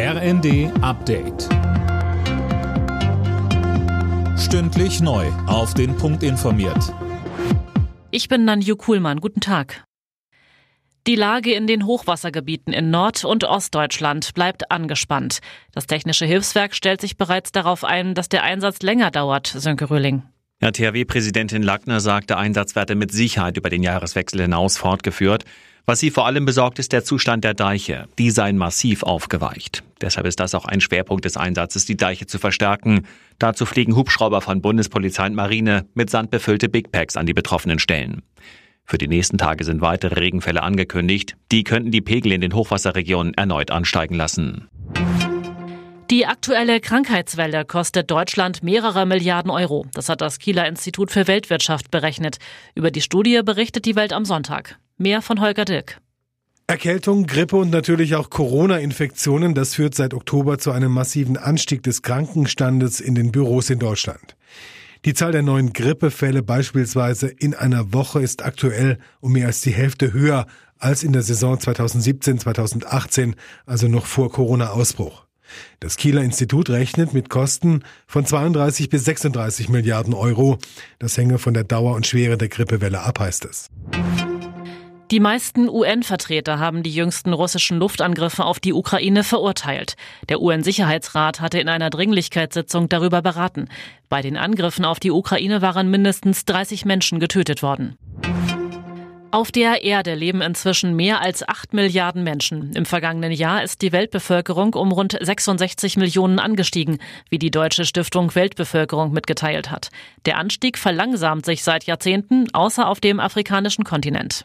RND Update. Stündlich neu. Auf den Punkt informiert. Ich bin Nanju Kuhlmann. Guten Tag. Die Lage in den Hochwassergebieten in Nord- und Ostdeutschland bleibt angespannt. Das Technische Hilfswerk stellt sich bereits darauf ein, dass der Einsatz länger dauert, Sönke Röhling. Ja, THW-Präsidentin Lackner sagt, der Einsatz werde mit Sicherheit über den Jahreswechsel hinaus fortgeführt. Was sie vor allem besorgt, ist der Zustand der Deiche. Die seien massiv aufgeweicht. Deshalb ist das auch ein Schwerpunkt des Einsatzes, die Deiche zu verstärken. Dazu fliegen Hubschrauber von Bundespolizei und Marine mit Sand befüllte Big Packs an die betroffenen Stellen. Für die nächsten Tage sind weitere Regenfälle angekündigt. Die könnten die Pegel in den Hochwasserregionen erneut ansteigen lassen. Die aktuelle Krankheitswelle kostet Deutschland mehrere Milliarden Euro. Das hat das Kieler Institut für Weltwirtschaft berechnet. Über die Studie berichtet die Welt am Sonntag. Mehr von Holger Dirk. Erkältung, Grippe und natürlich auch Corona-Infektionen, das führt seit Oktober zu einem massiven Anstieg des Krankenstandes in den Büros in Deutschland. Die Zahl der neuen Grippefälle beispielsweise in einer Woche ist aktuell um mehr als die Hälfte höher als in der Saison 2017-2018, also noch vor Corona-Ausbruch. Das Kieler Institut rechnet mit Kosten von 32 bis 36 Milliarden Euro. Das hänge von der Dauer und Schwere der Grippewelle ab, heißt es. Die meisten UN-Vertreter haben die jüngsten russischen Luftangriffe auf die Ukraine verurteilt. Der UN-Sicherheitsrat hatte in einer Dringlichkeitssitzung darüber beraten. Bei den Angriffen auf die Ukraine waren mindestens 30 Menschen getötet worden. Auf der Erde leben inzwischen mehr als 8 Milliarden Menschen. Im vergangenen Jahr ist die Weltbevölkerung um rund 66 Millionen angestiegen, wie die Deutsche Stiftung Weltbevölkerung mitgeteilt hat. Der Anstieg verlangsamt sich seit Jahrzehnten, außer auf dem afrikanischen Kontinent.